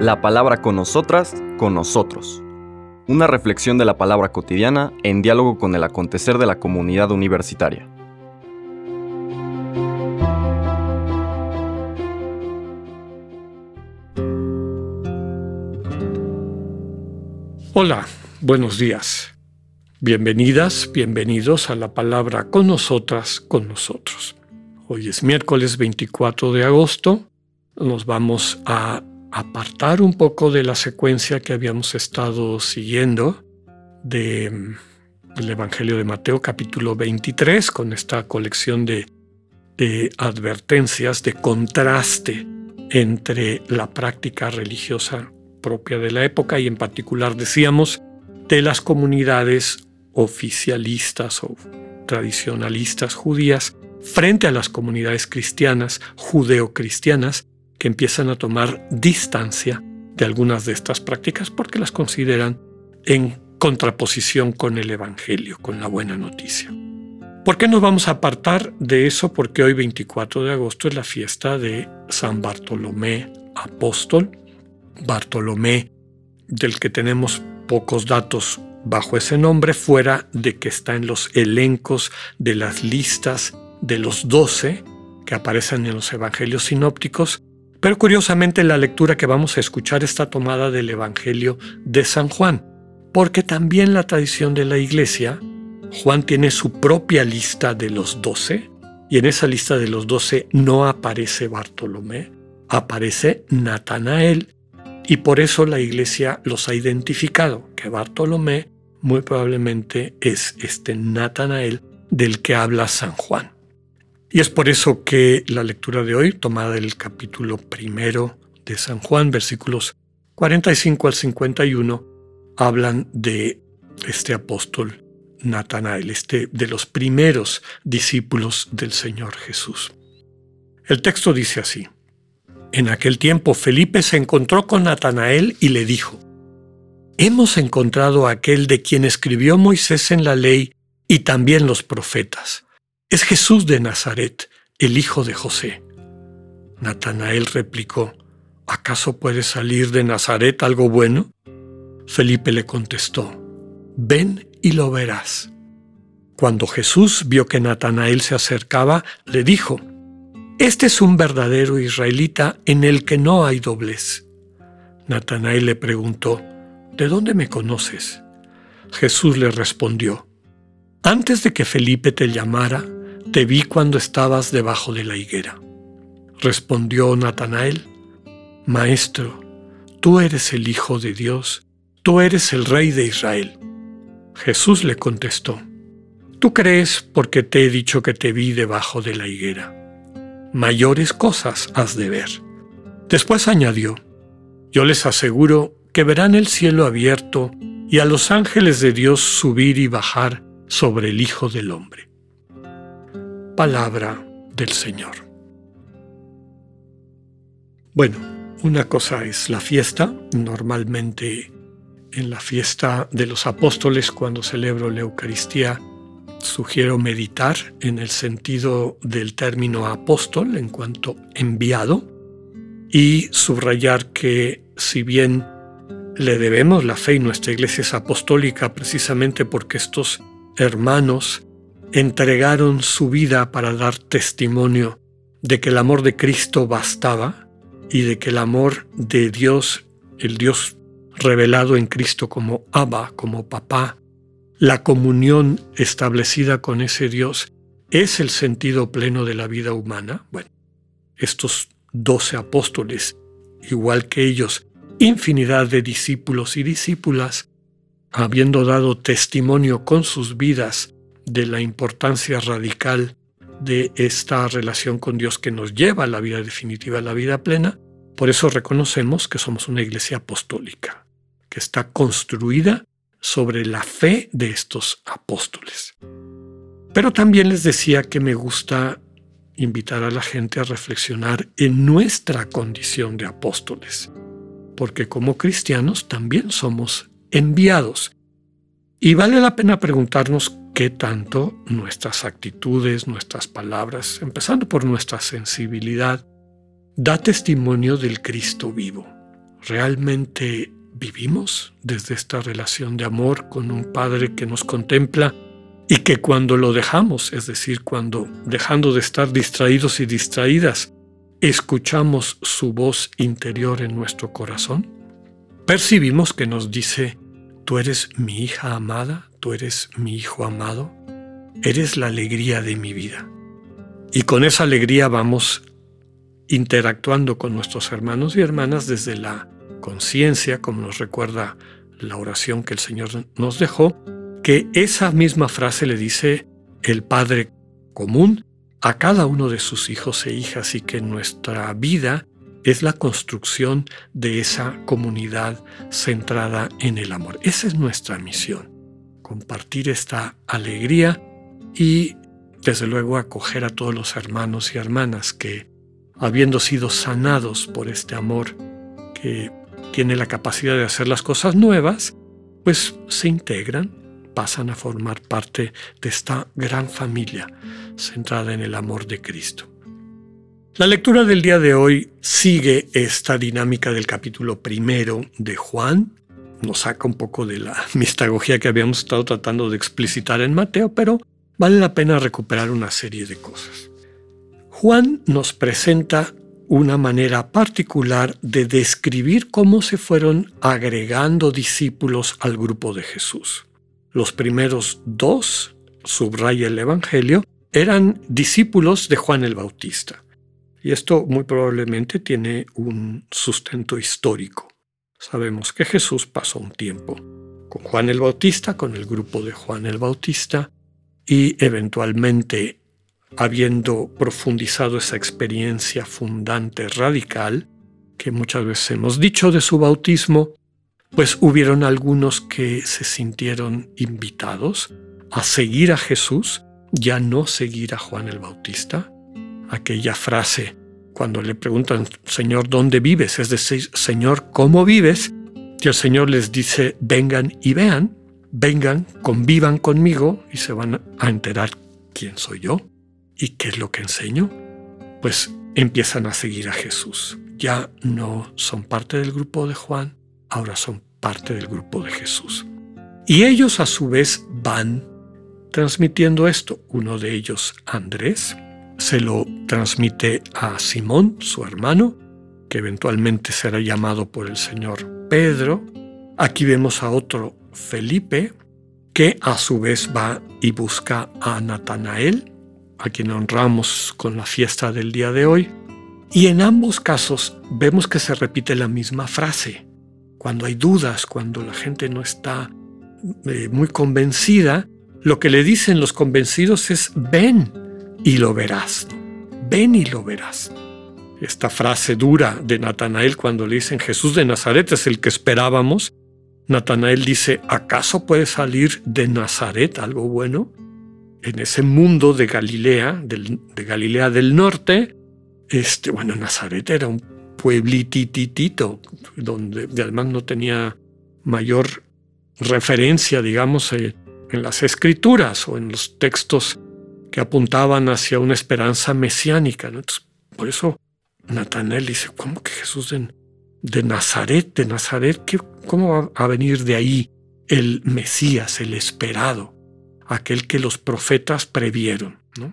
La palabra con nosotras, con nosotros. Una reflexión de la palabra cotidiana en diálogo con el acontecer de la comunidad universitaria. Hola, buenos días. Bienvenidas, bienvenidos a la palabra con nosotras, con nosotros. Hoy es miércoles 24 de agosto. Nos vamos a apartar un poco de la secuencia que habíamos estado siguiendo del Evangelio de Mateo capítulo 23 con esta colección de, de advertencias, de contraste entre la práctica religiosa propia de la época y en particular decíamos de las comunidades oficialistas o tradicionalistas judías frente a las comunidades cristianas, judeocristianas, que empiezan a tomar distancia de algunas de estas prácticas porque las consideran en contraposición con el Evangelio, con la buena noticia. ¿Por qué nos vamos a apartar de eso? Porque hoy 24 de agosto es la fiesta de San Bartolomé Apóstol, Bartolomé, del que tenemos pocos datos bajo ese nombre, fuera de que está en los elencos de las listas de los doce que aparecen en los evangelios sinópticos, pero curiosamente la lectura que vamos a escuchar está tomada del Evangelio de San Juan, porque también la tradición de la iglesia, Juan tiene su propia lista de los doce, y en esa lista de los doce no aparece Bartolomé, aparece Natanael, y por eso la iglesia los ha identificado, que Bartolomé muy probablemente es este Natanael del que habla San Juan. Y es por eso que la lectura de hoy, tomada del capítulo primero de San Juan, versículos 45 al 51, hablan de este apóstol Natanael, este de los primeros discípulos del Señor Jesús. El texto dice así: en aquel tiempo Felipe se encontró con Natanael y le dijo, Hemos encontrado a aquel de quien escribió Moisés en la ley y también los profetas. Es Jesús de Nazaret, el hijo de José. Natanael replicó, ¿acaso puede salir de Nazaret algo bueno? Felipe le contestó, ven y lo verás. Cuando Jesús vio que Natanael se acercaba, le dijo, este es un verdadero israelita en el que no hay doblez. Natanael le preguntó, ¿De dónde me conoces? Jesús le respondió, Antes de que Felipe te llamara, te vi cuando estabas debajo de la higuera. Respondió Natanael, Maestro, tú eres el Hijo de Dios, tú eres el Rey de Israel. Jesús le contestó, Tú crees porque te he dicho que te vi debajo de la higuera mayores cosas has de ver. Después añadió, yo les aseguro que verán el cielo abierto y a los ángeles de Dios subir y bajar sobre el Hijo del Hombre. Palabra del Señor. Bueno, una cosa es la fiesta, normalmente en la fiesta de los apóstoles cuando celebro la Eucaristía sugiero meditar en el sentido del término apóstol en cuanto enviado y subrayar que si bien le debemos la fe y nuestra iglesia es apostólica precisamente porque estos hermanos entregaron su vida para dar testimonio de que el amor de Cristo bastaba y de que el amor de Dios, el Dios revelado en Cristo como Abba, como papá, la comunión establecida con ese Dios es el sentido pleno de la vida humana. Bueno, estos doce apóstoles, igual que ellos, infinidad de discípulos y discípulas, habiendo dado testimonio con sus vidas de la importancia radical de esta relación con Dios que nos lleva a la vida definitiva, a la vida plena, por eso reconocemos que somos una iglesia apostólica, que está construida sobre la fe de estos apóstoles. Pero también les decía que me gusta invitar a la gente a reflexionar en nuestra condición de apóstoles, porque como cristianos también somos enviados. Y vale la pena preguntarnos qué tanto nuestras actitudes, nuestras palabras, empezando por nuestra sensibilidad, da testimonio del Cristo vivo. ¿Realmente vivimos desde esta relación de amor con un Padre que nos contempla y que cuando lo dejamos, es decir, cuando dejando de estar distraídos y distraídas, escuchamos su voz interior en nuestro corazón? Percibimos que nos dice, tú eres mi hija amada, tú eres mi hijo amado, eres la alegría de mi vida. Y con esa alegría vamos interactuando con nuestros hermanos y hermanas desde la conciencia, como nos recuerda la oración que el Señor nos dejó, que esa misma frase le dice el Padre común a cada uno de sus hijos e hijas y que nuestra vida es la construcción de esa comunidad centrada en el amor. Esa es nuestra misión, compartir esta alegría y desde luego acoger a todos los hermanos y hermanas que, habiendo sido sanados por este amor que tiene la capacidad de hacer las cosas nuevas, pues se integran pasan a formar parte de esta gran familia centrada en el amor de Cristo. La lectura del día de hoy sigue esta dinámica del capítulo primero de Juan. Nos saca un poco de la mistagogía que habíamos estado tratando de explicitar en Mateo, pero vale la pena recuperar una serie de cosas. Juan nos presenta una manera particular de describir cómo se fueron agregando discípulos al grupo de Jesús. Los primeros dos, subraya el Evangelio, eran discípulos de Juan el Bautista. Y esto muy probablemente tiene un sustento histórico. Sabemos que Jesús pasó un tiempo con Juan el Bautista, con el grupo de Juan el Bautista, y eventualmente, habiendo profundizado esa experiencia fundante radical, que muchas veces hemos dicho de su bautismo, pues hubieron algunos que se sintieron invitados a seguir a Jesús, ya no seguir a Juan el Bautista. Aquella frase cuando le preguntan, Señor, ¿dónde vives? Es decir, Señor, ¿cómo vives? Y el Señor les dice, vengan y vean, vengan, convivan conmigo y se van a enterar quién soy yo y qué es lo que enseño. Pues empiezan a seguir a Jesús. Ya no son parte del grupo de Juan, ahora son parte del grupo de Jesús. Y ellos a su vez van transmitiendo esto. Uno de ellos, Andrés, se lo transmite a Simón, su hermano, que eventualmente será llamado por el Señor Pedro. Aquí vemos a otro Felipe, que a su vez va y busca a Natanael, a quien honramos con la fiesta del día de hoy. Y en ambos casos vemos que se repite la misma frase cuando hay dudas, cuando la gente no está eh, muy convencida, lo que le dicen los convencidos es ven y lo verás. Ven y lo verás. Esta frase dura de Natanael cuando le dicen Jesús de Nazaret es el que esperábamos. Natanael dice, ¿acaso puede salir de Nazaret algo bueno? En ese mundo de Galilea, de Galilea del norte, este, bueno, Nazaret era un pueblititito, donde además no tenía mayor referencia, digamos, eh, en las escrituras o en los textos que apuntaban hacia una esperanza mesiánica. por eso Natanael dice, ¿cómo que Jesús de, de Nazaret, de Nazaret, ¿cómo va a venir de ahí el Mesías, el esperado, aquel que los profetas previeron? ¿no?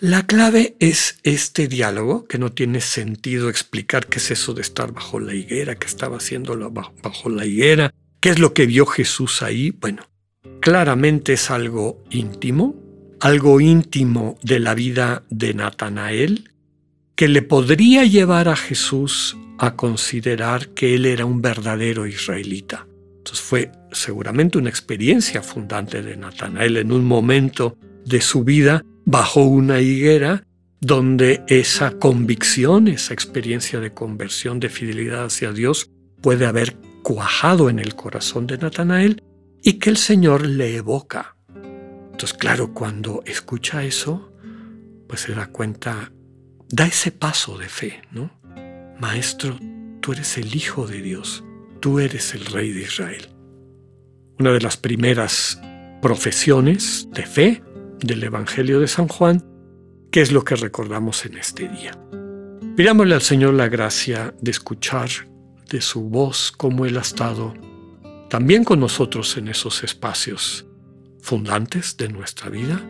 La clave es este diálogo, que no tiene sentido explicar qué es eso de estar bajo la higuera, qué estaba haciendo bajo, la higuera, qué es lo que vio Jesús ahí. Bueno, claramente es algo íntimo, algo íntimo de la vida de Natanael, que le podría llevar a Jesús a considerar que él era un verdadero israelita. Entonces fue seguramente una experiencia fundante de Natanael en un momento de su vida bajo una higuera donde esa convicción, esa experiencia de conversión, de fidelidad hacia Dios, puede haber cuajado en el corazón de Natanael y que el Señor le evoca. Entonces, claro, cuando escucha eso, pues se da cuenta, da ese paso de fe, ¿no? Maestro, tú eres el Hijo de Dios, tú eres el Rey de Israel. Una de las primeras profesiones de fe del Evangelio de San Juan, que es lo que recordamos en este día. Pidámosle al Señor la gracia de escuchar de su voz como Él ha estado también con nosotros en esos espacios fundantes de nuestra vida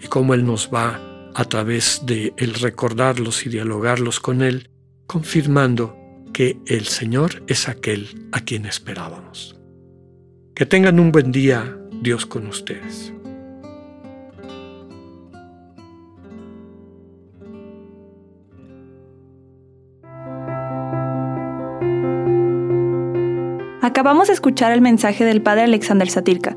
y cómo Él nos va a través de el recordarlos y dialogarlos con Él, confirmando que el Señor es aquel a quien esperábamos. Que tengan un buen día, Dios con ustedes. Acabamos de escuchar el mensaje del Padre Alexander Satirka.